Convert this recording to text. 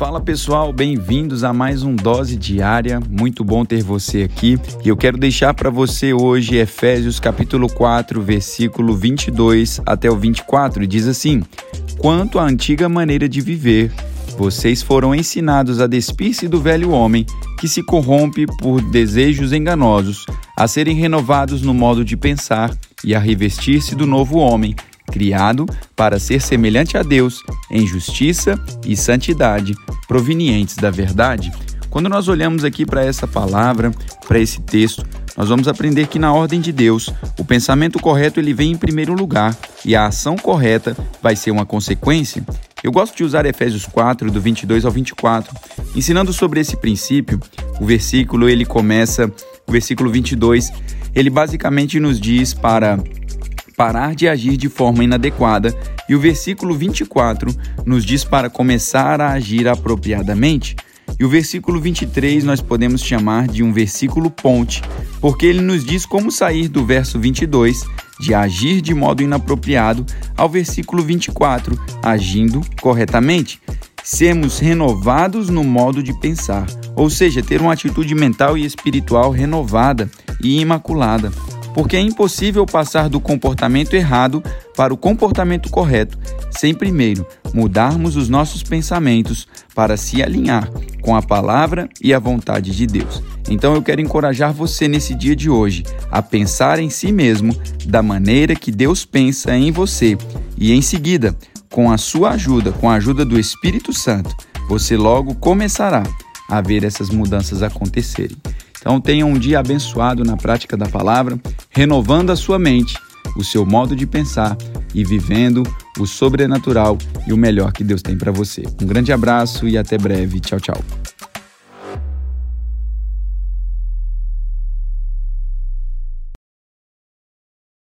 Fala pessoal, bem-vindos a mais um Dose Diária. Muito bom ter você aqui. E eu quero deixar para você hoje Efésios capítulo 4, versículo 22 até o 24. E diz assim: Quanto à antiga maneira de viver, vocês foram ensinados a despir-se do velho homem que se corrompe por desejos enganosos, a serem renovados no modo de pensar e a revestir-se do novo homem criado para ser semelhante a Deus em justiça e santidade, provenientes da verdade. Quando nós olhamos aqui para essa palavra, para esse texto, nós vamos aprender que na ordem de Deus, o pensamento correto ele vem em primeiro lugar e a ação correta vai ser uma consequência. Eu gosto de usar Efésios 4 do 22 ao 24, ensinando sobre esse princípio. O versículo ele começa, o versículo 22, ele basicamente nos diz para parar de agir de forma inadequada, e o versículo 24 nos diz para começar a agir apropriadamente. E o versículo 23 nós podemos chamar de um versículo ponte, porque ele nos diz como sair do verso 22, de agir de modo inapropriado, ao versículo 24, agindo corretamente. Sermos renovados no modo de pensar, ou seja, ter uma atitude mental e espiritual renovada e imaculada porque é impossível passar do comportamento errado para o comportamento correto sem primeiro mudarmos os nossos pensamentos para se alinhar com a palavra e a vontade de Deus. Então eu quero encorajar você nesse dia de hoje a pensar em si mesmo da maneira que Deus pensa em você e em seguida, com a sua ajuda, com a ajuda do Espírito Santo, você logo começará a ver essas mudanças acontecerem. Então tenha um dia abençoado na prática da palavra, renovando a sua mente, o seu modo de pensar e vivendo o sobrenatural e o melhor que Deus tem para você. Um grande abraço e até breve. Tchau, tchau.